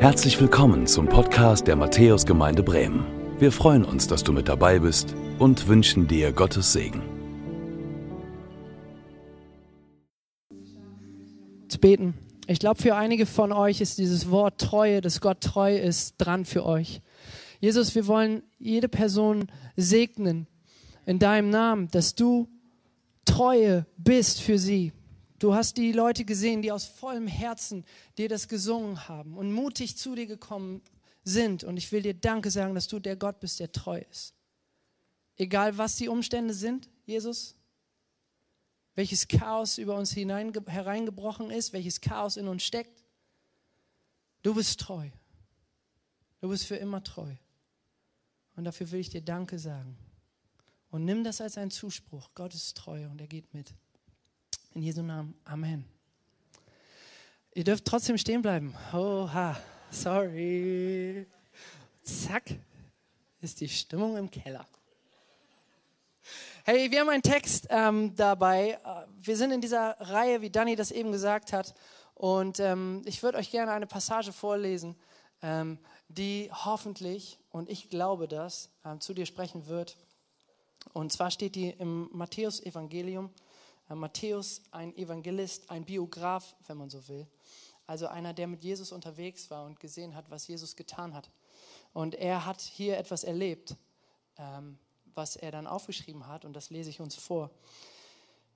Herzlich willkommen zum Podcast der Matthäusgemeinde Bremen. Wir freuen uns, dass du mit dabei bist und wünschen dir Gottes Segen. Zu beten. Ich glaube, für einige von euch ist dieses Wort Treue, dass Gott treu ist, dran für euch. Jesus, wir wollen jede Person segnen in deinem Namen, dass du Treue bist für sie. Du hast die Leute gesehen, die aus vollem Herzen dir das gesungen haben und mutig zu dir gekommen sind. Und ich will dir Danke sagen, dass du der Gott bist, der treu ist. Egal was die Umstände sind, Jesus, welches Chaos über uns hinein, hereingebrochen ist, welches Chaos in uns steckt, du bist treu. Du bist für immer treu. Und dafür will ich dir Danke sagen. Und nimm das als einen Zuspruch. Gott ist treu und er geht mit. In Jesu Namen. Amen. Ihr dürft trotzdem stehen bleiben. Oha, sorry. Zack, ist die Stimmung im Keller. Hey, wir haben einen Text ähm, dabei. Wir sind in dieser Reihe, wie Danny das eben gesagt hat. Und ähm, ich würde euch gerne eine Passage vorlesen, ähm, die hoffentlich, und ich glaube das, ähm, zu dir sprechen wird. Und zwar steht die im Matthäus-Evangelium äh, Matthäus, ein Evangelist, ein Biograf, wenn man so will. Also einer, der mit Jesus unterwegs war und gesehen hat, was Jesus getan hat. Und er hat hier etwas erlebt, ähm, was er dann aufgeschrieben hat. Und das lese ich uns vor.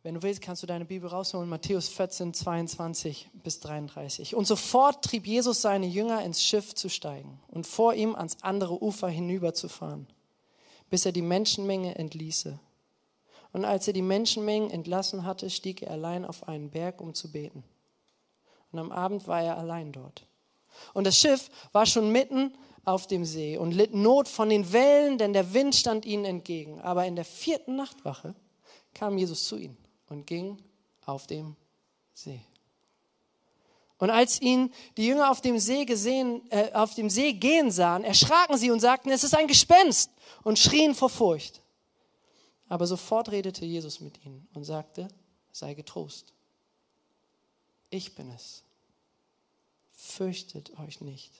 Wenn du willst, kannst du deine Bibel rausholen, Matthäus 14, 22 bis 33. Und sofort trieb Jesus seine Jünger ins Schiff zu steigen und vor ihm ans andere Ufer hinüberzufahren, bis er die Menschenmenge entließe. Und als er die Menschenmengen entlassen hatte, stieg er allein auf einen Berg, um zu beten. Und am Abend war er allein dort. Und das Schiff war schon mitten auf dem See und litt Not von den Wellen, denn der Wind stand ihnen entgegen. Aber in der vierten Nachtwache kam Jesus zu ihnen und ging auf dem See. Und als ihn die Jünger auf dem See gesehen, äh, auf dem See gehen sahen, erschraken sie und sagten, es ist ein Gespenst und schrien vor Furcht. Aber sofort redete Jesus mit ihnen und sagte, sei getrost. Ich bin es. Fürchtet euch nicht.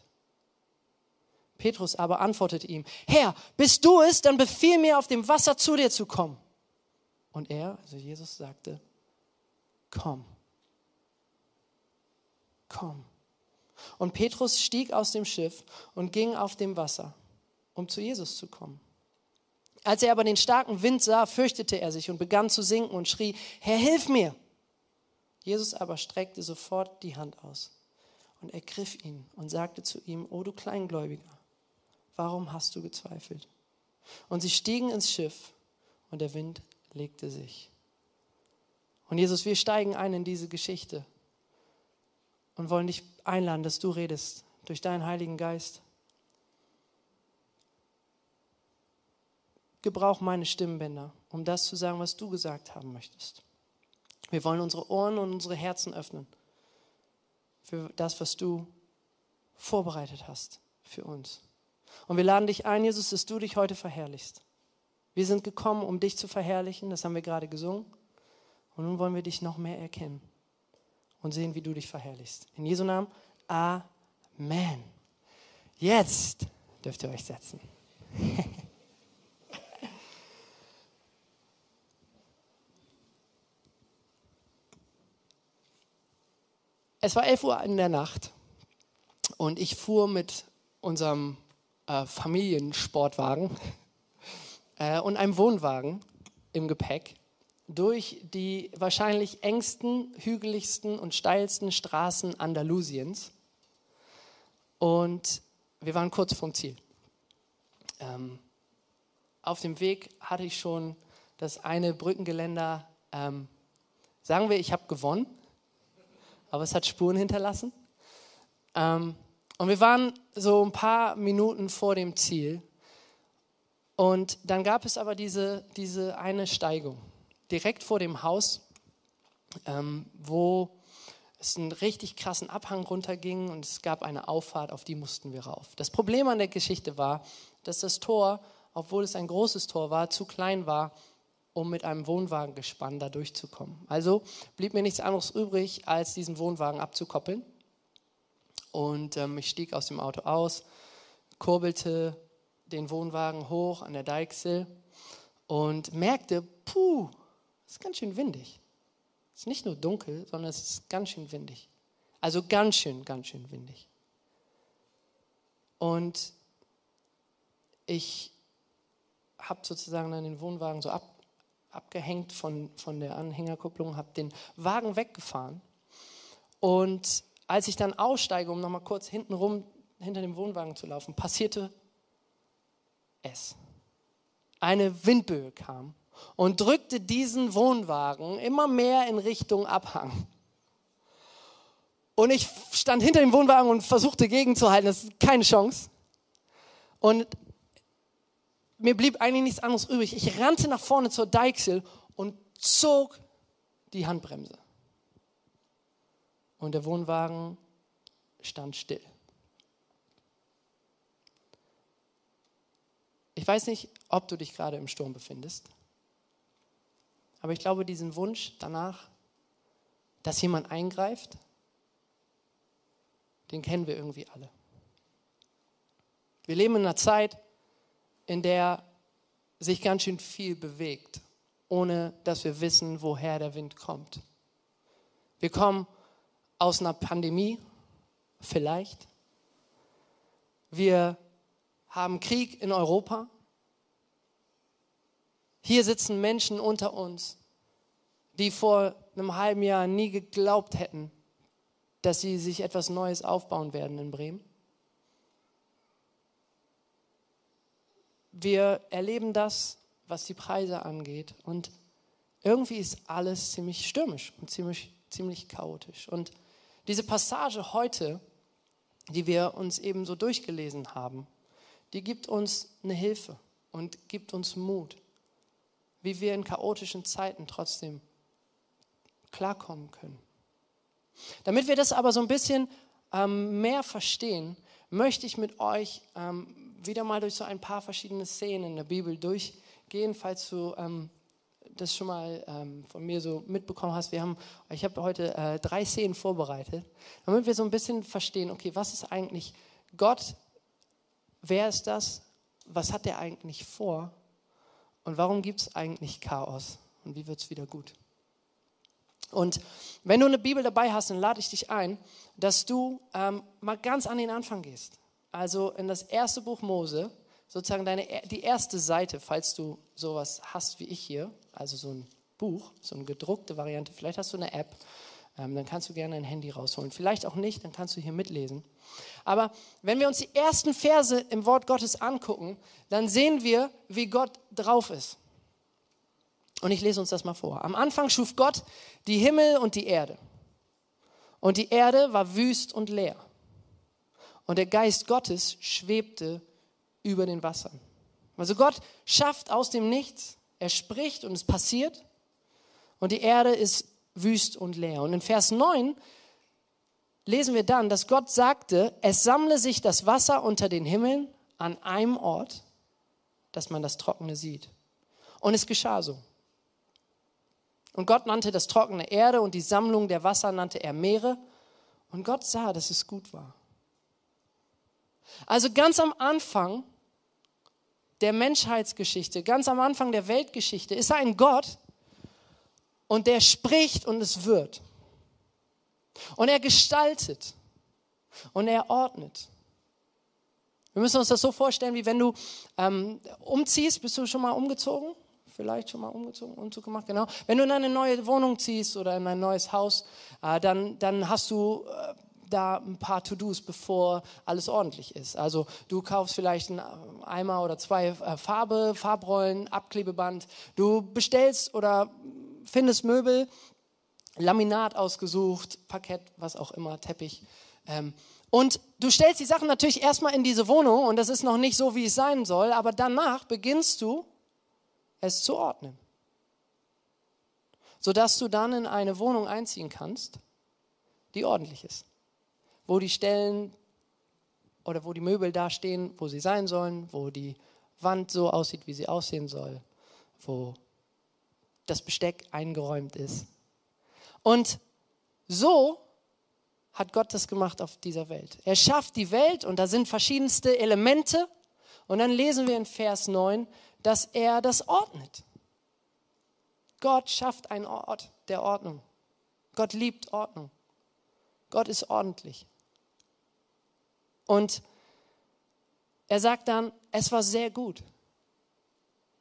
Petrus aber antwortete ihm, Herr, bist du es, dann befiehl mir, auf dem Wasser zu dir zu kommen. Und er, also Jesus, sagte, komm, komm. Und Petrus stieg aus dem Schiff und ging auf dem Wasser, um zu Jesus zu kommen. Als er aber den starken Wind sah, fürchtete er sich und begann zu sinken und schrie, Herr, hilf mir! Jesus aber streckte sofort die Hand aus und ergriff ihn und sagte zu ihm, O du Kleingläubiger, warum hast du gezweifelt? Und sie stiegen ins Schiff und der Wind legte sich. Und Jesus, wir steigen ein in diese Geschichte und wollen dich einladen, dass du redest durch deinen Heiligen Geist. Gebrauch meine Stimmbänder, um das zu sagen, was du gesagt haben möchtest. Wir wollen unsere Ohren und unsere Herzen öffnen für das, was du vorbereitet hast für uns. Und wir laden dich ein, Jesus, dass du dich heute verherrlichst. Wir sind gekommen, um dich zu verherrlichen, das haben wir gerade gesungen. Und nun wollen wir dich noch mehr erkennen und sehen, wie du dich verherrlichst. In Jesu Namen, Amen. Jetzt dürft ihr euch setzen. Es war 11 Uhr in der Nacht und ich fuhr mit unserem äh, Familiensportwagen äh, und einem Wohnwagen im Gepäck durch die wahrscheinlich engsten, hügeligsten und steilsten Straßen Andalusiens. Und wir waren kurz vom Ziel. Ähm, auf dem Weg hatte ich schon das eine Brückengeländer, ähm, sagen wir, ich habe gewonnen aber es hat Spuren hinterlassen. Ähm, und wir waren so ein paar Minuten vor dem Ziel. Und dann gab es aber diese, diese eine Steigung direkt vor dem Haus, ähm, wo es einen richtig krassen Abhang runterging und es gab eine Auffahrt, auf die mussten wir rauf. Das Problem an der Geschichte war, dass das Tor, obwohl es ein großes Tor war, zu klein war, um mit einem Wohnwagengespann da durchzukommen. Also blieb mir nichts anderes übrig, als diesen Wohnwagen abzukoppeln Und ähm, ich stieg aus dem Auto aus, kurbelte den Wohnwagen hoch an der Deichsel und merkte, puh, es ist ganz schön windig. Es ist nicht nur dunkel, sondern es ist ganz schön windig. Also ganz schön, ganz schön windig. Und ich habe sozusagen dann den Wohnwagen so ab, abgehängt von, von der Anhängerkupplung, habe den Wagen weggefahren. Und als ich dann aussteige, um nochmal kurz hintenrum hinter dem Wohnwagen zu laufen, passierte es. Eine Windböe kam und drückte diesen Wohnwagen immer mehr in Richtung Abhang. Und ich stand hinter dem Wohnwagen und versuchte gegenzuhalten. Das ist keine Chance. Und mir blieb eigentlich nichts anderes übrig. Ich rannte nach vorne zur Deichsel und zog die Handbremse. Und der Wohnwagen stand still. Ich weiß nicht, ob du dich gerade im Sturm befindest, aber ich glaube, diesen Wunsch danach, dass jemand eingreift, den kennen wir irgendwie alle. Wir leben in einer Zeit, in der sich ganz schön viel bewegt, ohne dass wir wissen, woher der Wind kommt. Wir kommen aus einer Pandemie, vielleicht. Wir haben Krieg in Europa. Hier sitzen Menschen unter uns, die vor einem halben Jahr nie geglaubt hätten, dass sie sich etwas Neues aufbauen werden in Bremen. Wir erleben das, was die Preise angeht. Und irgendwie ist alles ziemlich stürmisch und ziemlich, ziemlich chaotisch. Und diese Passage heute, die wir uns eben so durchgelesen haben, die gibt uns eine Hilfe und gibt uns Mut, wie wir in chaotischen Zeiten trotzdem klarkommen können. Damit wir das aber so ein bisschen ähm, mehr verstehen, möchte ich mit euch ähm, wieder mal durch so ein paar verschiedene Szenen in der Bibel durchgehen, falls du ähm, das schon mal ähm, von mir so mitbekommen hast. Wir haben, ich habe heute äh, drei Szenen vorbereitet, damit wir so ein bisschen verstehen, okay, was ist eigentlich Gott? Wer ist das? Was hat er eigentlich vor? Und warum gibt es eigentlich Chaos? Und wie wird es wieder gut? Und wenn du eine Bibel dabei hast, dann lade ich dich ein, dass du ähm, mal ganz an den Anfang gehst. Also in das erste Buch Mose, sozusagen deine, die erste Seite, falls du sowas hast wie ich hier, also so ein Buch, so eine gedruckte Variante, vielleicht hast du eine App, ähm, dann kannst du gerne ein Handy rausholen. Vielleicht auch nicht, dann kannst du hier mitlesen. Aber wenn wir uns die ersten Verse im Wort Gottes angucken, dann sehen wir, wie Gott drauf ist. Und ich lese uns das mal vor. Am Anfang schuf Gott die Himmel und die Erde. Und die Erde war wüst und leer. Und der Geist Gottes schwebte über den Wassern. Also Gott schafft aus dem Nichts, er spricht und es passiert. Und die Erde ist wüst und leer. Und in Vers 9 lesen wir dann, dass Gott sagte, es sammle sich das Wasser unter den Himmeln an einem Ort, dass man das Trockene sieht. Und es geschah so. Und Gott nannte das trockene Erde und die Sammlung der Wasser nannte er Meere. Und Gott sah, dass es gut war. Also ganz am Anfang der Menschheitsgeschichte, ganz am Anfang der Weltgeschichte ist ein Gott und der spricht und es wird. Und er gestaltet und er ordnet. Wir müssen uns das so vorstellen, wie wenn du ähm, umziehst. Bist du schon mal umgezogen? vielleicht schon mal umgezogen, Umzug gemacht, genau. Wenn du in eine neue Wohnung ziehst oder in ein neues Haus, äh, dann, dann hast du äh, da ein paar To-Dos, bevor alles ordentlich ist. Also du kaufst vielleicht einen Eimer oder zwei äh, Farbe, Farbrollen, Abklebeband. Du bestellst oder findest Möbel, Laminat ausgesucht, Parkett, was auch immer, Teppich. Ähm, und du stellst die Sachen natürlich erstmal in diese Wohnung und das ist noch nicht so, wie es sein soll, aber danach beginnst du es zu ordnen. Sodass du dann in eine Wohnung einziehen kannst, die ordentlich ist. Wo die Stellen oder wo die Möbel da stehen, wo sie sein sollen, wo die Wand so aussieht, wie sie aussehen soll, wo das Besteck eingeräumt ist. Und so hat Gott das gemacht auf dieser Welt. Er schafft die Welt und da sind verschiedenste Elemente. Und dann lesen wir in Vers 9, dass er das ordnet. Gott schafft einen Ort der Ordnung. Gott liebt Ordnung. Gott ist ordentlich. Und er sagt dann, es war sehr gut.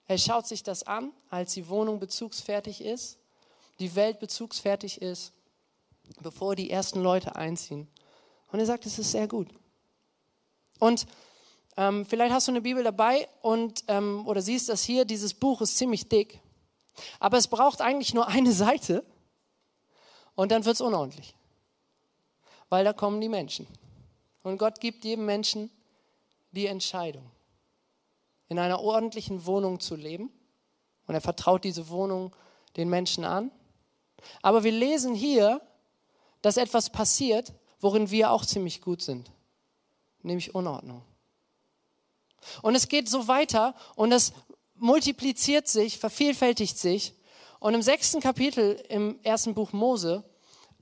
Er schaut sich das an, als die Wohnung bezugsfertig ist, die Welt bezugsfertig ist, bevor die ersten Leute einziehen. Und er sagt, es ist sehr gut. Und ähm, vielleicht hast du eine Bibel dabei und, ähm, oder siehst das hier, dieses Buch ist ziemlich dick. Aber es braucht eigentlich nur eine Seite und dann wird es unordentlich. Weil da kommen die Menschen. Und Gott gibt jedem Menschen die Entscheidung, in einer ordentlichen Wohnung zu leben. Und er vertraut diese Wohnung den Menschen an. Aber wir lesen hier, dass etwas passiert, worin wir auch ziemlich gut sind, nämlich Unordnung. Und es geht so weiter und es multipliziert sich, vervielfältigt sich. Und im sechsten Kapitel im ersten Buch Mose,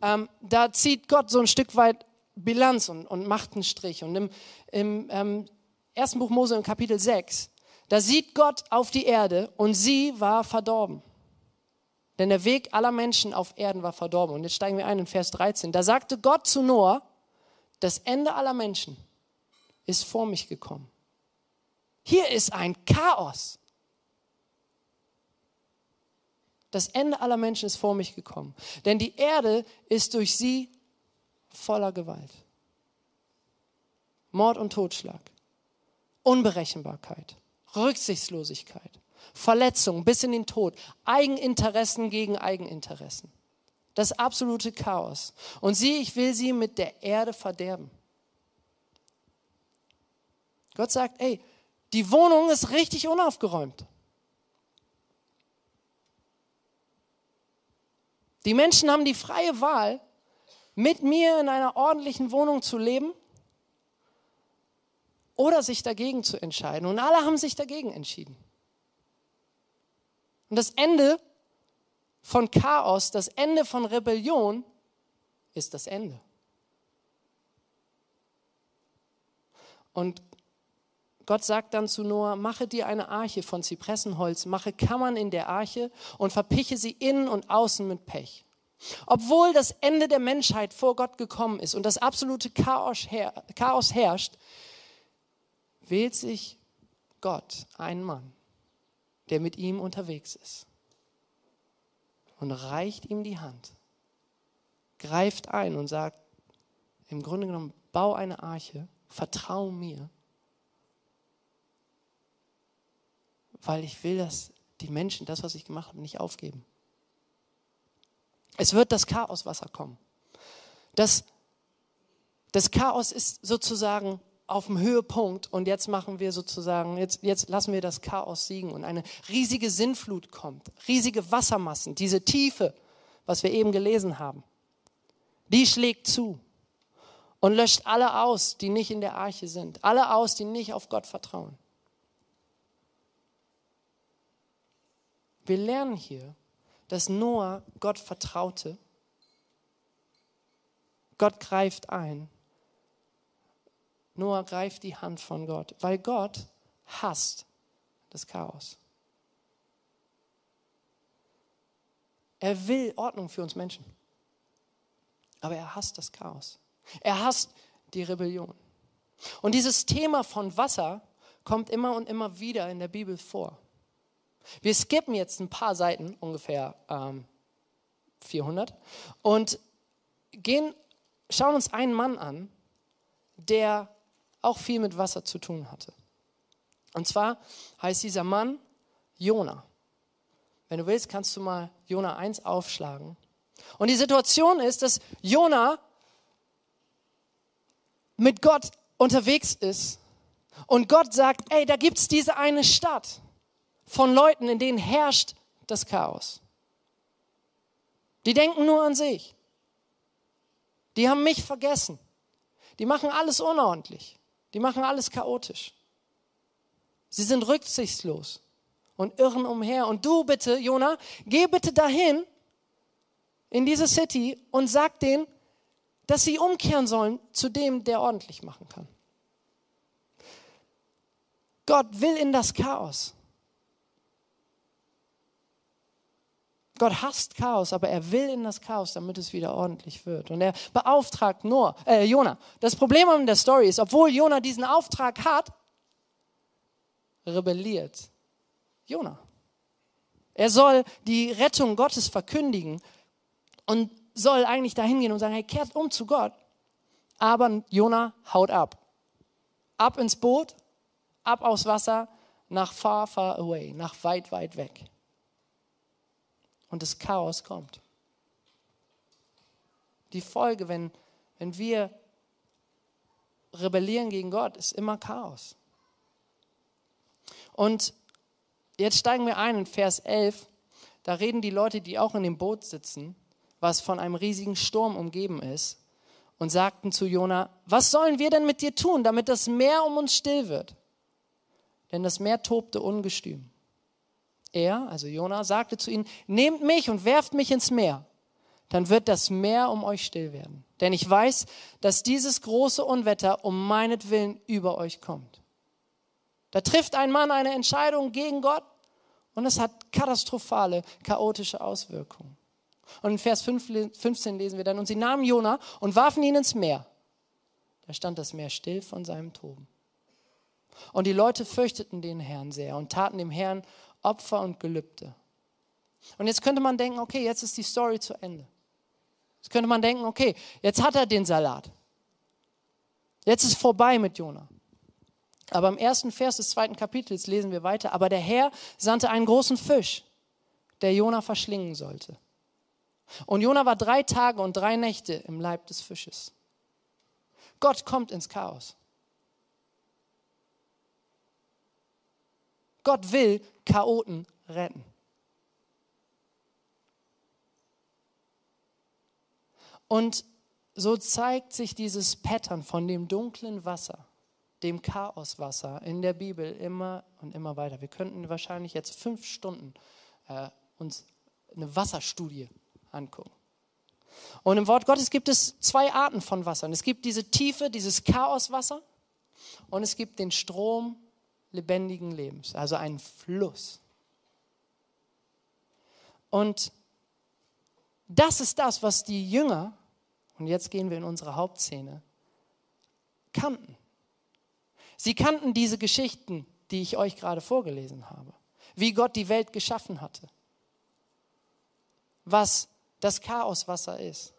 ähm, da zieht Gott so ein Stück weit Bilanz und, und macht einen Strich. Und im, im ähm, ersten Buch Mose im Kapitel 6, da sieht Gott auf die Erde und sie war verdorben. Denn der Weg aller Menschen auf Erden war verdorben. Und jetzt steigen wir ein in Vers 13. Da sagte Gott zu Noah, das Ende aller Menschen ist vor mich gekommen. Hier ist ein Chaos. Das Ende aller Menschen ist vor mich gekommen. Denn die Erde ist durch sie voller Gewalt. Mord und Totschlag, Unberechenbarkeit, Rücksichtslosigkeit, Verletzung bis in den Tod, Eigeninteressen gegen Eigeninteressen. Das absolute Chaos. Und sie, ich will sie mit der Erde verderben. Gott sagt, ey, die Wohnung ist richtig unaufgeräumt. Die Menschen haben die freie Wahl, mit mir in einer ordentlichen Wohnung zu leben oder sich dagegen zu entscheiden. Und alle haben sich dagegen entschieden. Und das Ende von Chaos, das Ende von Rebellion ist das Ende. Und Gott sagt dann zu Noah, mache dir eine Arche von Zypressenholz, mache Kammern in der Arche und verpiche sie innen und außen mit Pech. Obwohl das Ende der Menschheit vor Gott gekommen ist und das absolute Chaos, herrscht, wählt sich Gott einen Mann, der mit ihm unterwegs ist und reicht ihm die Hand, greift ein und sagt, im Grunde genommen, bau eine Arche, vertrau mir weil ich will, dass die Menschen das, was ich gemacht habe, nicht aufgeben. Es wird das Chaoswasser kommen. Das, das Chaos ist sozusagen auf dem Höhepunkt und jetzt machen wir sozusagen, jetzt, jetzt lassen wir das Chaos siegen und eine riesige Sinnflut kommt, riesige Wassermassen, diese Tiefe, was wir eben gelesen haben, die schlägt zu und löscht alle aus, die nicht in der Arche sind, alle aus, die nicht auf Gott vertrauen. Wir lernen hier, dass Noah Gott vertraute. Gott greift ein. Noah greift die Hand von Gott, weil Gott hasst das Chaos. Er will Ordnung für uns Menschen. Aber er hasst das Chaos. Er hasst die Rebellion. Und dieses Thema von Wasser kommt immer und immer wieder in der Bibel vor. Wir skippen jetzt ein paar Seiten, ungefähr ähm, 400, und gehen, schauen uns einen Mann an, der auch viel mit Wasser zu tun hatte. Und zwar heißt dieser Mann Jona. Wenn du willst, kannst du mal Jona 1 aufschlagen. Und die Situation ist, dass Jona mit Gott unterwegs ist und Gott sagt, ey, da gibt es diese eine Stadt von Leuten, in denen herrscht das Chaos. Die denken nur an sich. Die haben mich vergessen. Die machen alles unordentlich. Die machen alles chaotisch. Sie sind rücksichtslos und irren umher. Und du bitte, Jona, geh bitte dahin in diese City und sag denen, dass sie umkehren sollen zu dem, der ordentlich machen kann. Gott will in das Chaos. Gott hasst Chaos, aber er will in das Chaos, damit es wieder ordentlich wird. Und er beauftragt nur, äh, Jona. Das Problem an der Story ist, obwohl Jona diesen Auftrag hat, rebelliert Jona. Er soll die Rettung Gottes verkündigen und soll eigentlich dahin gehen und sagen, hey, kehrt um zu Gott. Aber Jona haut ab. Ab ins Boot, ab aufs Wasser, nach far, far away, nach weit, weit weg und das Chaos kommt. Die Folge, wenn, wenn wir rebellieren gegen Gott, ist immer Chaos. Und jetzt steigen wir ein in Vers 11. Da reden die Leute, die auch in dem Boot sitzen, was von einem riesigen Sturm umgeben ist, und sagten zu Jona, was sollen wir denn mit dir tun, damit das Meer um uns still wird? Denn das Meer tobte ungestüm. Er, also Jona, sagte zu ihnen, nehmt mich und werft mich ins Meer, dann wird das Meer um euch still werden. Denn ich weiß, dass dieses große Unwetter um meinetwillen über euch kommt. Da trifft ein Mann eine Entscheidung gegen Gott und es hat katastrophale, chaotische Auswirkungen. Und in Vers 15 lesen wir dann, und sie nahmen Jona und warfen ihn ins Meer. Da stand das Meer still von seinem Toben. Und die Leute fürchteten den Herrn sehr und taten dem Herrn Opfer und Gelübde. Und jetzt könnte man denken, okay, jetzt ist die Story zu Ende. Jetzt könnte man denken, okay, jetzt hat er den Salat. Jetzt ist vorbei mit Jona. Aber im ersten Vers des zweiten Kapitels lesen wir weiter. Aber der Herr sandte einen großen Fisch, der Jona verschlingen sollte. Und Jona war drei Tage und drei Nächte im Leib des Fisches. Gott kommt ins Chaos. Gott will Chaoten retten. Und so zeigt sich dieses Pattern von dem dunklen Wasser, dem Chaoswasser in der Bibel immer und immer weiter. Wir könnten wahrscheinlich jetzt fünf Stunden äh, uns eine Wasserstudie angucken. Und im Wort Gottes gibt es zwei Arten von Wassern. Es gibt diese Tiefe, dieses Chaoswasser und es gibt den Strom lebendigen Lebens, also ein Fluss. Und das ist das, was die Jünger, und jetzt gehen wir in unsere Hauptszene, kannten. Sie kannten diese Geschichten, die ich euch gerade vorgelesen habe, wie Gott die Welt geschaffen hatte, was das Chaoswasser ist.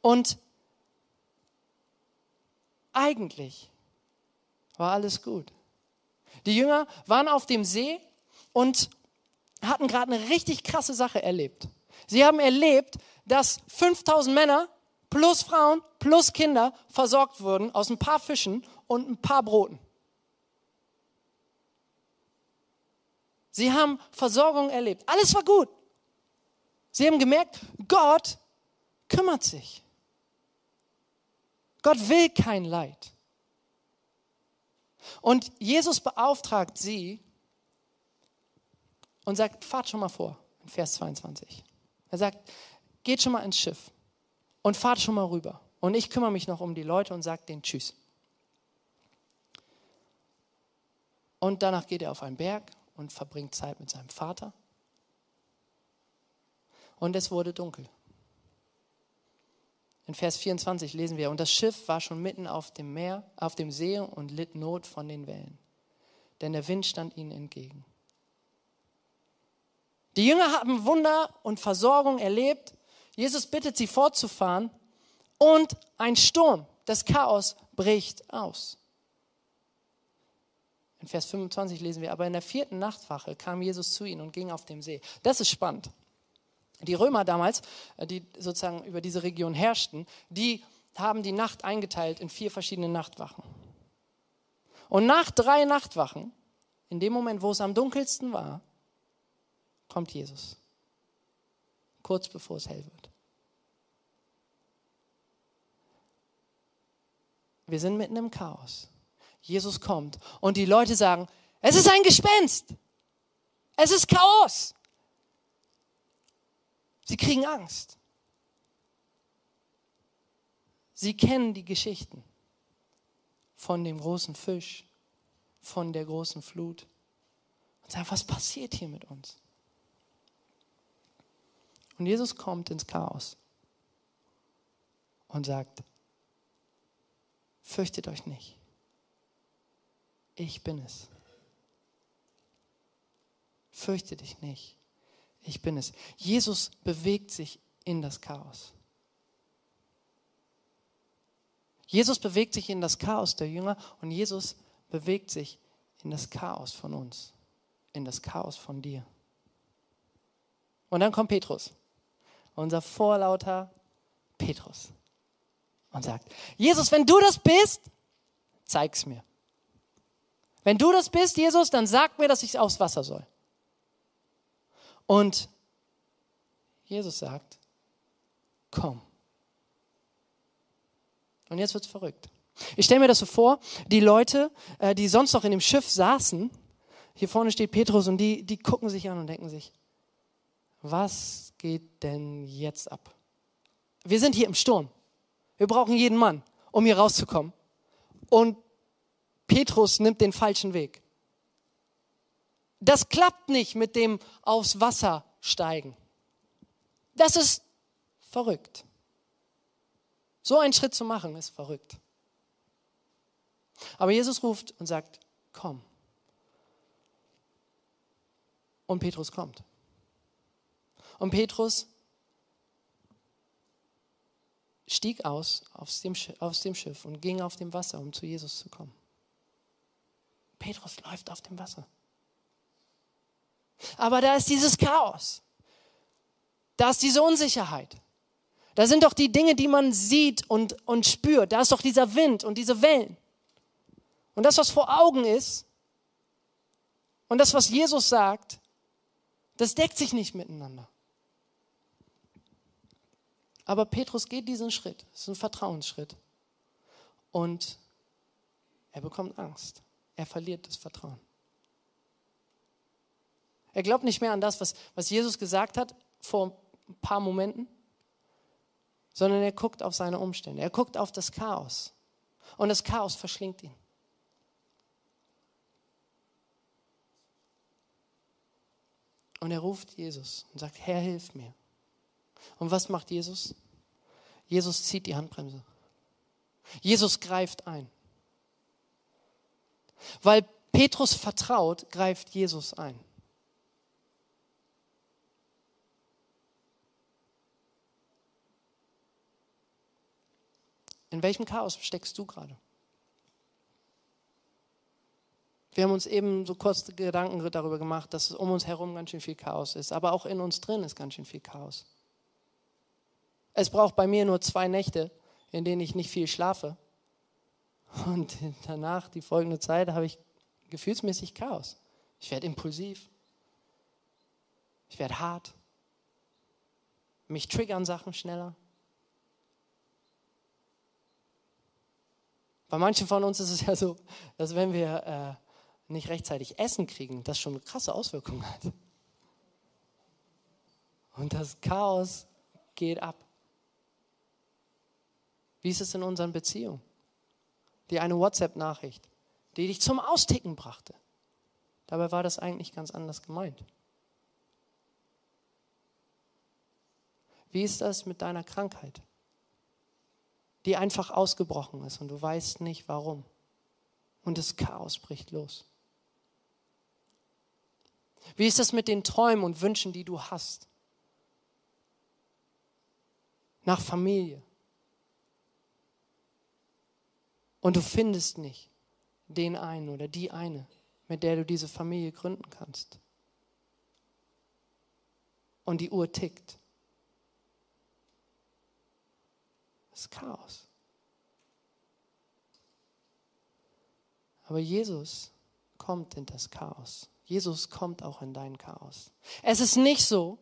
Und eigentlich war alles gut. Die Jünger waren auf dem See und hatten gerade eine richtig krasse Sache erlebt. Sie haben erlebt, dass 5000 Männer plus Frauen plus Kinder versorgt wurden aus ein paar Fischen und ein paar Broten. Sie haben Versorgung erlebt. Alles war gut. Sie haben gemerkt, Gott kümmert sich. Gott will kein Leid. Und Jesus beauftragt sie und sagt, fahrt schon mal vor, in Vers 22. Er sagt, geht schon mal ins Schiff und fahrt schon mal rüber. Und ich kümmere mich noch um die Leute und sage denen Tschüss. Und danach geht er auf einen Berg und verbringt Zeit mit seinem Vater. Und es wurde dunkel. In Vers 24 lesen wir, und das Schiff war schon mitten auf dem Meer, auf dem See und litt Not von den Wellen, denn der Wind stand ihnen entgegen. Die Jünger haben Wunder und Versorgung erlebt. Jesus bittet sie fortzufahren und ein Sturm, das Chaos bricht aus. In Vers 25 lesen wir, aber in der vierten Nachtwache kam Jesus zu ihnen und ging auf dem See. Das ist spannend. Die Römer damals, äh, die sozusagen über diese Region herrschten, die haben die Nacht eingeteilt in vier verschiedene Nachtwachen. Und nach drei Nachtwachen, in dem Moment, wo es am dunkelsten war, kommt Jesus. Kurz bevor es hell wird. Wir sind mitten im Chaos. Jesus kommt und die Leute sagen, es ist ein Gespenst. Es ist Chaos. Sie kriegen Angst. Sie kennen die Geschichten von dem großen Fisch, von der großen Flut. Und sagen, was passiert hier mit uns? Und Jesus kommt ins Chaos und sagt, fürchtet euch nicht. Ich bin es. Fürchte dich nicht. Ich bin es. Jesus bewegt sich in das Chaos. Jesus bewegt sich in das Chaos der Jünger und Jesus bewegt sich in das Chaos von uns, in das Chaos von dir. Und dann kommt Petrus, unser vorlauter Petrus, und sagt, Jesus, wenn du das bist, zeig's mir. Wenn du das bist, Jesus, dann sag mir, dass ich aufs Wasser soll. Und Jesus sagt, komm. Und jetzt wird's verrückt. Ich stelle mir das so vor, die Leute, äh, die sonst noch in dem Schiff saßen, hier vorne steht Petrus und die, die gucken sich an und denken sich, was geht denn jetzt ab? Wir sind hier im Sturm. Wir brauchen jeden Mann, um hier rauszukommen. Und Petrus nimmt den falschen Weg. Das klappt nicht mit dem aufs Wasser steigen. Das ist verrückt. So einen Schritt zu machen, ist verrückt. Aber Jesus ruft und sagt, komm. Und Petrus kommt. Und Petrus stieg aus aus dem, aus dem Schiff und ging auf dem Wasser, um zu Jesus zu kommen. Petrus läuft auf dem Wasser. Aber da ist dieses Chaos. Da ist diese Unsicherheit. Da sind doch die Dinge, die man sieht und, und spürt. Da ist doch dieser Wind und diese Wellen. Und das, was vor Augen ist und das, was Jesus sagt, das deckt sich nicht miteinander. Aber Petrus geht diesen Schritt. Das ist ein Vertrauensschritt. Und er bekommt Angst. Er verliert das Vertrauen. Er glaubt nicht mehr an das, was, was Jesus gesagt hat vor ein paar Momenten, sondern er guckt auf seine Umstände. Er guckt auf das Chaos. Und das Chaos verschlingt ihn. Und er ruft Jesus und sagt, Herr, hilf mir. Und was macht Jesus? Jesus zieht die Handbremse. Jesus greift ein. Weil Petrus vertraut, greift Jesus ein. In welchem Chaos steckst du gerade? Wir haben uns eben so kurz Gedanken darüber gemacht, dass es um uns herum ganz schön viel Chaos ist, aber auch in uns drin ist ganz schön viel Chaos. Es braucht bei mir nur zwei Nächte, in denen ich nicht viel schlafe, und danach, die folgende Zeit, habe ich gefühlsmäßig Chaos. Ich werde impulsiv. Ich werde hart. Mich triggern Sachen schneller. Bei manchen von uns ist es ja so, dass wenn wir äh, nicht rechtzeitig Essen kriegen, das schon krasse Auswirkung hat. Und das Chaos geht ab. Wie ist es in unseren Beziehungen? dir eine WhatsApp-Nachricht, die dich zum Austicken brachte. Dabei war das eigentlich ganz anders gemeint. Wie ist das mit deiner Krankheit, die einfach ausgebrochen ist und du weißt nicht warum? Und das Chaos bricht los. Wie ist das mit den Träumen und Wünschen, die du hast? Nach Familie, Und du findest nicht den einen oder die eine, mit der du diese Familie gründen kannst. Und die Uhr tickt. Ist Chaos. Aber Jesus kommt in das Chaos. Jesus kommt auch in dein Chaos. Es ist nicht so,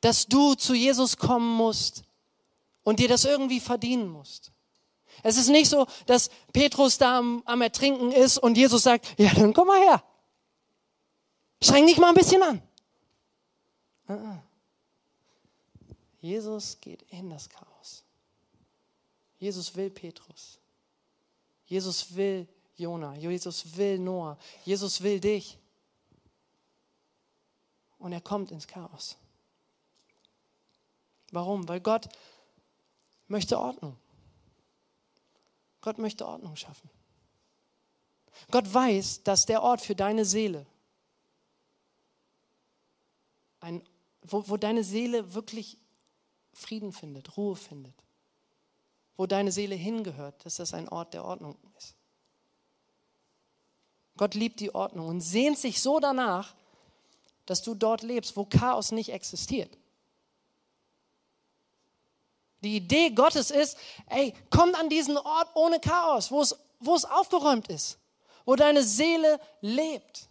dass du zu Jesus kommen musst und dir das irgendwie verdienen musst. Es ist nicht so, dass Petrus da am, am Ertrinken ist und Jesus sagt, ja, dann komm mal her. Streng dich mal ein bisschen an. Ah, ah. Jesus geht in das Chaos. Jesus will Petrus. Jesus will Jona. Jesus will Noah. Jesus will dich. Und er kommt ins Chaos. Warum? Weil Gott möchte Ordnung. Gott möchte Ordnung schaffen. Gott weiß, dass der Ort für deine Seele, ein, wo, wo deine Seele wirklich Frieden findet, Ruhe findet, wo deine Seele hingehört, dass das ein Ort der Ordnung ist. Gott liebt die Ordnung und sehnt sich so danach, dass du dort lebst, wo Chaos nicht existiert. Die Idee Gottes ist, ey, komm an diesen Ort ohne Chaos, wo es, wo es aufgeräumt ist, wo deine Seele lebt.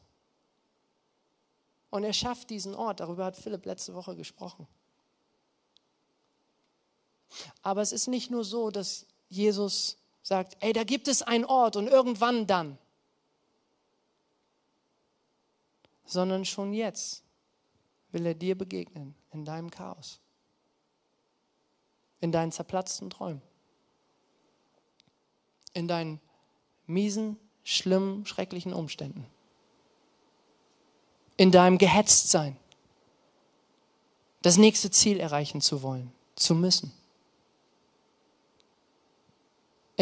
Und er schafft diesen Ort, darüber hat Philipp letzte Woche gesprochen. Aber es ist nicht nur so, dass Jesus sagt, ey, da gibt es einen Ort und irgendwann dann, sondern schon jetzt will er dir begegnen in deinem Chaos, in deinen zerplatzten Träumen, in deinen miesen, schlimmen, schrecklichen Umständen, in deinem Gehetztsein, das nächste Ziel erreichen zu wollen, zu müssen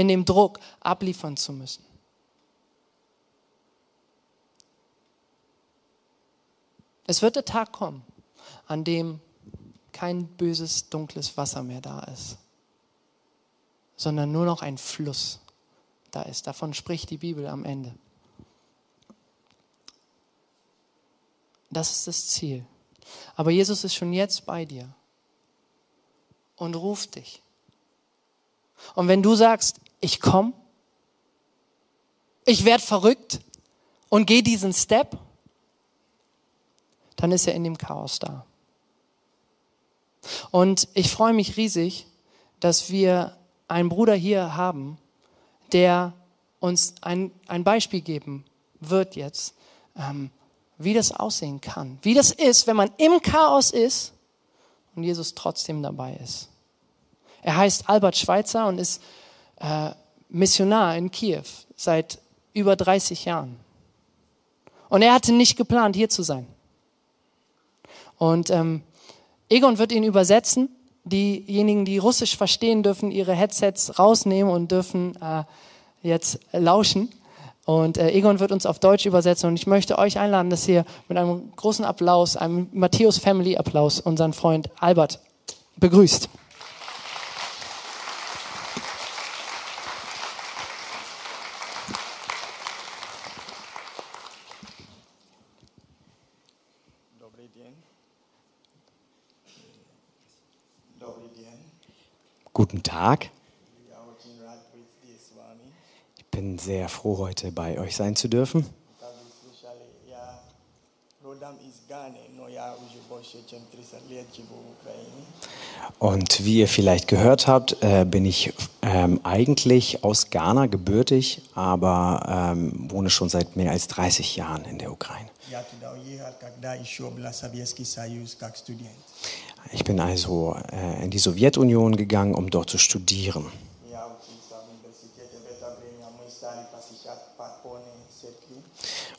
in dem Druck abliefern zu müssen. Es wird der Tag kommen, an dem kein böses, dunkles Wasser mehr da ist, sondern nur noch ein Fluss da ist. Davon spricht die Bibel am Ende. Das ist das Ziel. Aber Jesus ist schon jetzt bei dir und ruft dich. Und wenn du sagst, ich komme, ich werde verrückt und gehe diesen Step, dann ist er in dem Chaos da. Und ich freue mich riesig, dass wir einen Bruder hier haben, der uns ein, ein Beispiel geben wird jetzt, ähm, wie das aussehen kann. Wie das ist, wenn man im Chaos ist und Jesus trotzdem dabei ist. Er heißt Albert Schweitzer und ist äh, Missionar in Kiew seit über 30 Jahren. Und er hatte nicht geplant, hier zu sein. Und ähm, Egon wird ihn übersetzen. Diejenigen, die Russisch verstehen, dürfen ihre Headsets rausnehmen und dürfen äh, jetzt lauschen. Und äh, Egon wird uns auf Deutsch übersetzen. Und ich möchte euch einladen, dass ihr mit einem großen Applaus, einem Matthäus Family Applaus, unseren Freund Albert begrüßt. Guten Tag. Ich bin sehr froh, heute bei euch sein zu dürfen. Und wie ihr vielleicht gehört habt, äh, bin ich ähm, eigentlich aus Ghana gebürtig, aber ähm, wohne schon seit mehr als 30 Jahren in der Ukraine. Ich bin also äh, in die Sowjetunion gegangen, um dort zu studieren.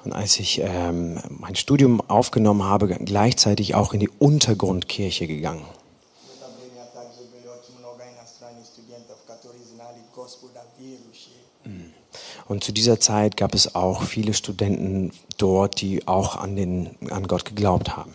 Und als ich ähm, mein Studium aufgenommen habe, gleichzeitig auch in die Untergrundkirche gegangen. Mhm. Und zu dieser Zeit gab es auch viele Studenten dort, die auch an, den, an Gott geglaubt haben.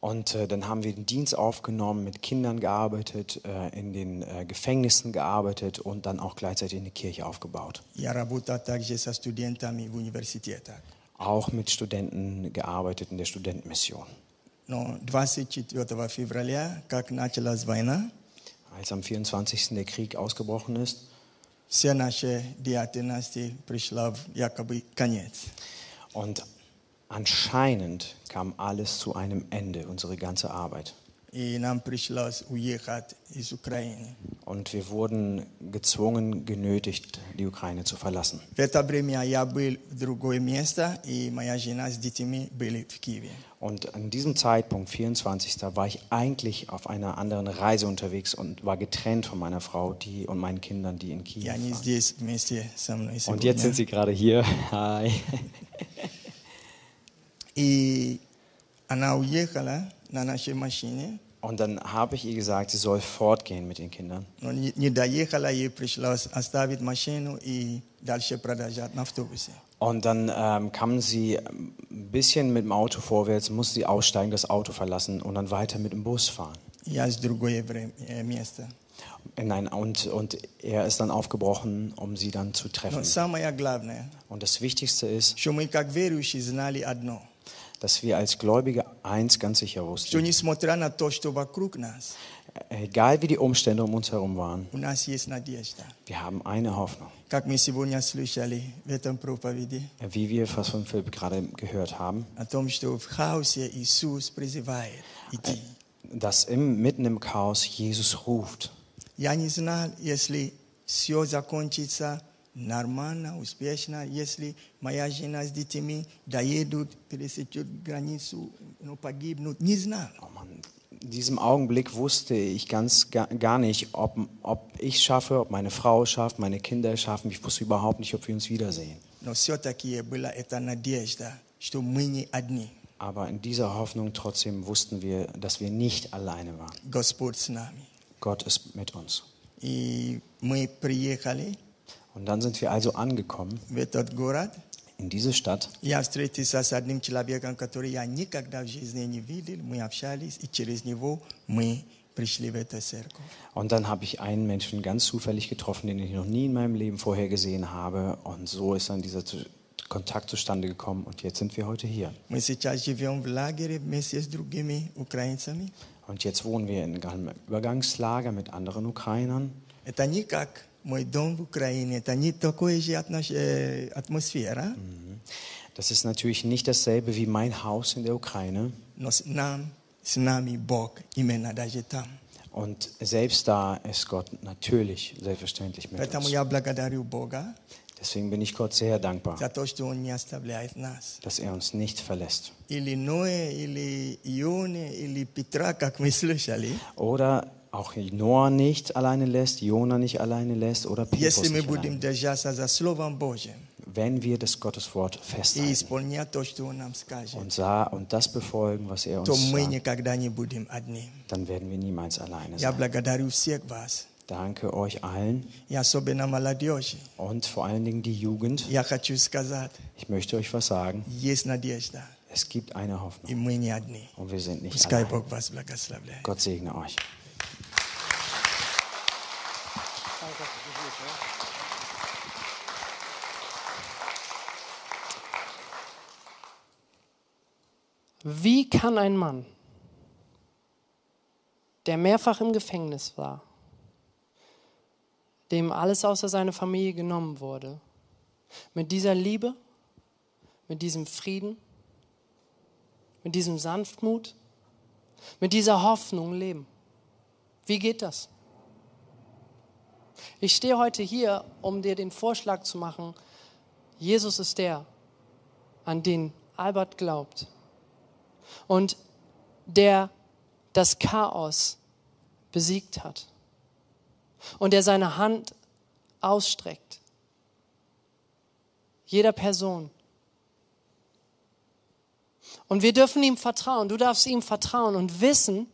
И за это время мы сумели работать с детьми в детских домах, в тюрьмах, и у нас была также церковь, общение. Und äh, dann haben wir den Dienst aufgenommen, mit Kindern gearbeitet, äh, in den äh, Gefängnissen gearbeitet und dann auch gleichzeitig eine Kirche aufgebaut. Auch mit Studenten gearbeitet in der Studentenmission. Als am 24. der Krieg ausgebrochen ist, Все наши деятельности пришло в якобы конец. Und Anscheinend kam alles zu einem Ende, unsere ganze Arbeit. Und wir wurden gezwungen, genötigt, die Ukraine zu verlassen. Und an diesem Zeitpunkt, 24. war ich eigentlich auf einer anderen Reise unterwegs und war getrennt von meiner Frau die, und meinen Kindern, die in Kiew waren. Und jetzt sind sie gerade hier. Hi. Und dann habe ich ihr gesagt, sie soll fortgehen mit den Kindern. Und dann ähm, kam sie ähm, ein bisschen mit dem Auto vorwärts, musste sie aussteigen, das Auto verlassen und dann weiter mit dem Bus fahren. Äh, nein, und, und er ist dann aufgebrochen, um sie dann zu treffen. Und das Wichtigste ist, dass wir als Gläubige eins ganz sicher что wussten. несмотря на то, что вокруг нас, Egal wie die Umstände um uns herum waren, у нас есть надежда. wir haben eine Hoffnung. Как мы сегодня слышали в этом проповеди, Wie wir was von Philipp gerade gehört haben, о том, что в хаосе Иисус призывает идти. dass im, mitten im Chaos Jesus ruft. Я не знал, если все закончится нормально, успешно, если моя жена с детьми доедут, пересечут границу, но погибнут. Не знал. Oh Mann, in diesem Augenblick wusste ich ganz ga- gar nicht, ob, ob ich schaffe, ob meine Frau es schafft, meine Kinder es schaffen. Ich wusste überhaupt nicht, ob wir uns wiedersehen. Но все-таки была эта надежда, что мы не одни. Aber in dieser Hoffnung trotzdem wussten wir, dass wir nicht alleine waren. Господь с нами. Gott ist mit uns. И мы приехали Und dann sind wir also angekommen в этот город. in diese Stadt. Я встретился с одним человеком, который я никогда в жизни не видел. Мы общались, и через него мы пришли в эту церковь. Und dann habe ich einen Menschen ganz zufällig getroffen, den ich noch nie in meinem Leben vorher gesehen habe. Und so ist dann dieser zu- Kontakt zustande gekommen. Und jetzt sind wir heute hier. Мы сейчас живем в лагере вместе с другими украинцами. Und jetzt wohnen wir in einem Übergangslager mit anderen Ukrainern. Это не как мой дом в Украине, это не такое же отнош- э, атмосфера, Das ist natürlich nicht dasselbe wie mein Haus in der Ukraine. но с, нам, с нами Бог именно даже там. Und selbst da ist Gott natürlich selbstverständlich mit Поэтому uns. я благодарю Бога Deswegen bin ich Gott sehr dankbar, за то, что Он не оставляет нас. dass er uns nicht verlässt. Или Ноэ, или Ионе, или Петра, как мы слышали. Oder auch Noah nicht alleine lässt, Jona nicht alleine lässt oder Petrus nicht alleine. Wenn wir das Gotteswort festhalten und sah und das befolgen, was er uns sagt, dann werden wir niemals alleine sein. Danke euch allen und vor allen Dingen die Jugend. Ich möchte euch was sagen. Es gibt eine Hoffnung und wir sind nicht allein. Gott segne euch. Wie kann ein Mann, der mehrfach im Gefängnis war, dem alles außer seiner Familie genommen wurde, mit dieser Liebe, mit diesem Frieden, mit diesem Sanftmut, mit dieser Hoffnung leben? Wie geht das? Ich stehe heute hier, um dir den Vorschlag zu machen, Jesus ist der, an den Albert glaubt und der das Chaos besiegt hat und der seine Hand ausstreckt. Jeder Person. Und wir dürfen ihm vertrauen. Du darfst ihm vertrauen und wissen,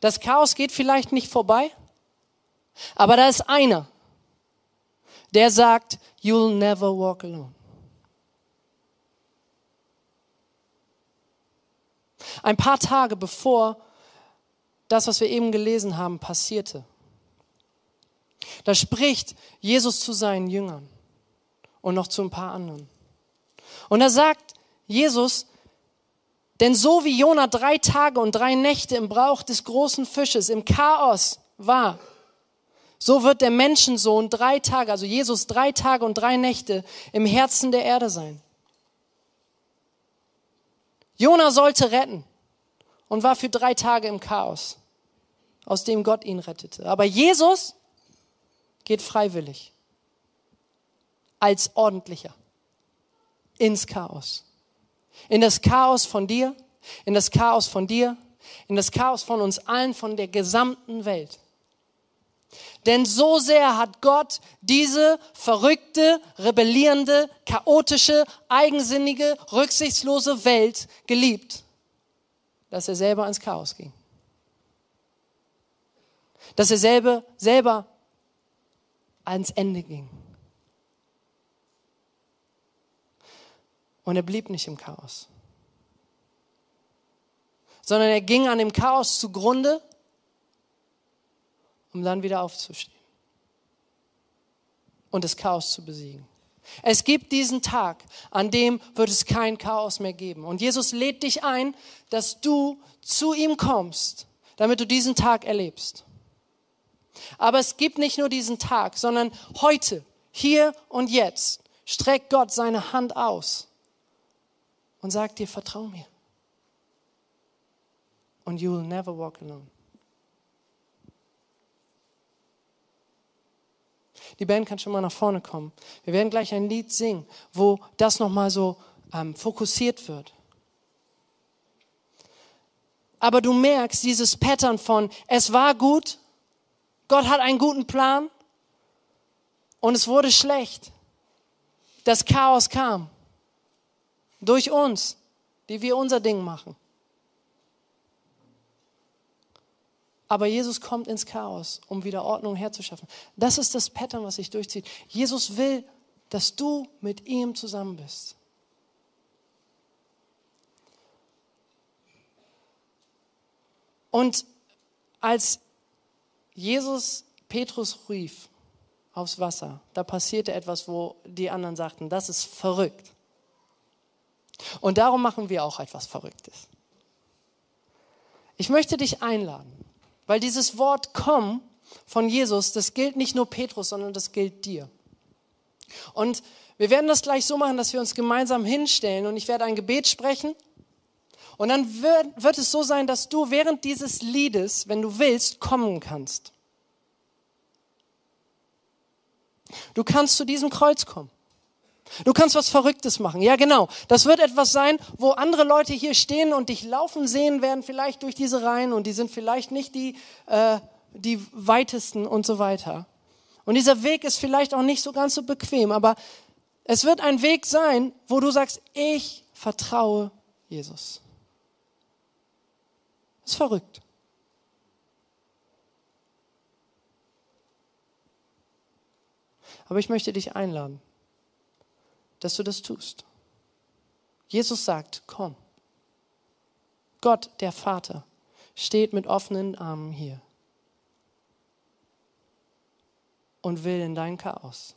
das Chaos geht vielleicht nicht vorbei, aber da ist einer, der sagt, you'll never walk alone. Ein paar Tage bevor das, was wir eben gelesen haben, passierte, da spricht Jesus zu seinen Jüngern und noch zu ein paar anderen. Und da sagt Jesus, denn so wie Jona drei Tage und drei Nächte im Brauch des großen Fisches, im Chaos war, so wird der Menschensohn drei Tage, also Jesus drei Tage und drei Nächte im Herzen der Erde sein. Jona sollte retten und war für drei Tage im Chaos, aus dem Gott ihn rettete. Aber Jesus geht freiwillig als ordentlicher ins Chaos. In das Chaos von dir, in das Chaos von dir, in das Chaos von uns allen, von der gesamten Welt. Denn so sehr hat Gott diese verrückte, rebellierende, chaotische, eigensinnige, rücksichtslose Welt geliebt, dass er selber ins Chaos ging. Dass er selber, selber ans Ende ging. Und er blieb nicht im Chaos, sondern er ging an dem Chaos zugrunde, um dann wieder aufzustehen und das Chaos zu besiegen. Es gibt diesen Tag, an dem wird es kein Chaos mehr geben. Und Jesus lädt dich ein, dass du zu ihm kommst, damit du diesen Tag erlebst. Aber es gibt nicht nur diesen Tag, sondern heute, hier und jetzt streckt Gott seine Hand aus und sagt dir, vertrau mir. Und you will never walk alone. Die Band kann schon mal nach vorne kommen. Wir werden gleich ein Lied singen, wo das nochmal so ähm, fokussiert wird. Aber du merkst dieses Pattern von, es war gut, Gott hat einen guten Plan und es wurde schlecht. Das Chaos kam. Durch uns, die wir unser Ding machen. Aber Jesus kommt ins Chaos, um wieder Ordnung herzuschaffen. Das ist das Pattern, was sich durchzieht. Jesus will, dass du mit ihm zusammen bist. Und als Jesus Petrus rief aufs Wasser, da passierte etwas, wo die anderen sagten, das ist verrückt. Und darum machen wir auch etwas Verrücktes. Ich möchte dich einladen, weil dieses Wort komm von Jesus, das gilt nicht nur Petrus, sondern das gilt dir. Und wir werden das gleich so machen, dass wir uns gemeinsam hinstellen und ich werde ein Gebet sprechen. Und dann wird, wird es so sein, dass du während dieses Liedes, wenn du willst, kommen kannst. Du kannst zu diesem Kreuz kommen. Du kannst was Verrücktes machen. Ja, genau. Das wird etwas sein, wo andere Leute hier stehen und dich laufen sehen werden, vielleicht durch diese Reihen und die sind vielleicht nicht die, äh, die weitesten und so weiter. Und dieser Weg ist vielleicht auch nicht so ganz so bequem, aber es wird ein Weg sein, wo du sagst, ich vertraue Jesus. Das ist verrückt. Aber ich möchte dich einladen dass du das tust. Jesus sagt, komm. Gott, der Vater, steht mit offenen Armen hier und will in dein Chaos.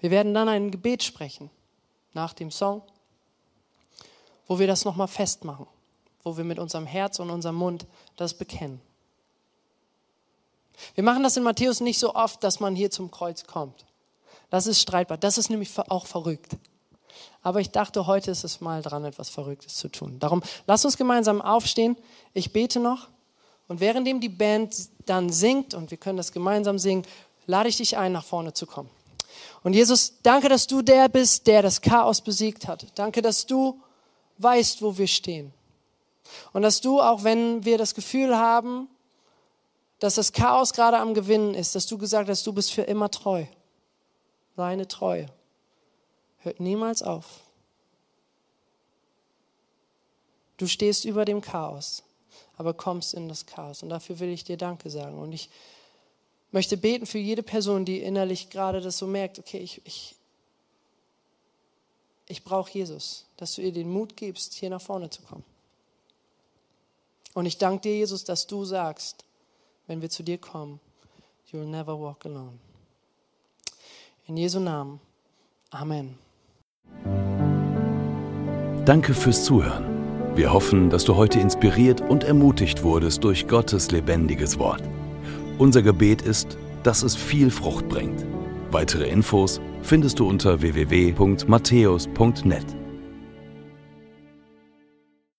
Wir werden dann ein Gebet sprechen nach dem Song, wo wir das nochmal festmachen, wo wir mit unserem Herz und unserem Mund das bekennen. Wir machen das in Matthäus nicht so oft, dass man hier zum Kreuz kommt. Das ist streitbar. Das ist nämlich auch verrückt. Aber ich dachte, heute ist es mal dran, etwas Verrücktes zu tun. Darum, lass uns gemeinsam aufstehen. Ich bete noch. Und währenddem die Band dann singt, und wir können das gemeinsam singen, lade ich dich ein, nach vorne zu kommen. Und Jesus, danke, dass du der bist, der das Chaos besiegt hat. Danke, dass du weißt, wo wir stehen. Und dass du, auch wenn wir das Gefühl haben, dass das Chaos gerade am Gewinnen ist, dass du gesagt hast, du bist für immer treu. Seine Treue hört niemals auf. Du stehst über dem Chaos, aber kommst in das Chaos. Und dafür will ich dir Danke sagen. Und ich möchte beten für jede Person, die innerlich gerade das so merkt, okay, ich, ich, ich brauche Jesus, dass du ihr den Mut gibst, hier nach vorne zu kommen. Und ich danke dir, Jesus, dass du sagst, wenn wir zu dir kommen, you will never walk alone. In Jesu Namen. Amen. Danke fürs Zuhören. Wir hoffen, dass du heute inspiriert und ermutigt wurdest durch Gottes lebendiges Wort. Unser Gebet ist, dass es viel Frucht bringt. Weitere Infos findest du unter www.matthäus.net.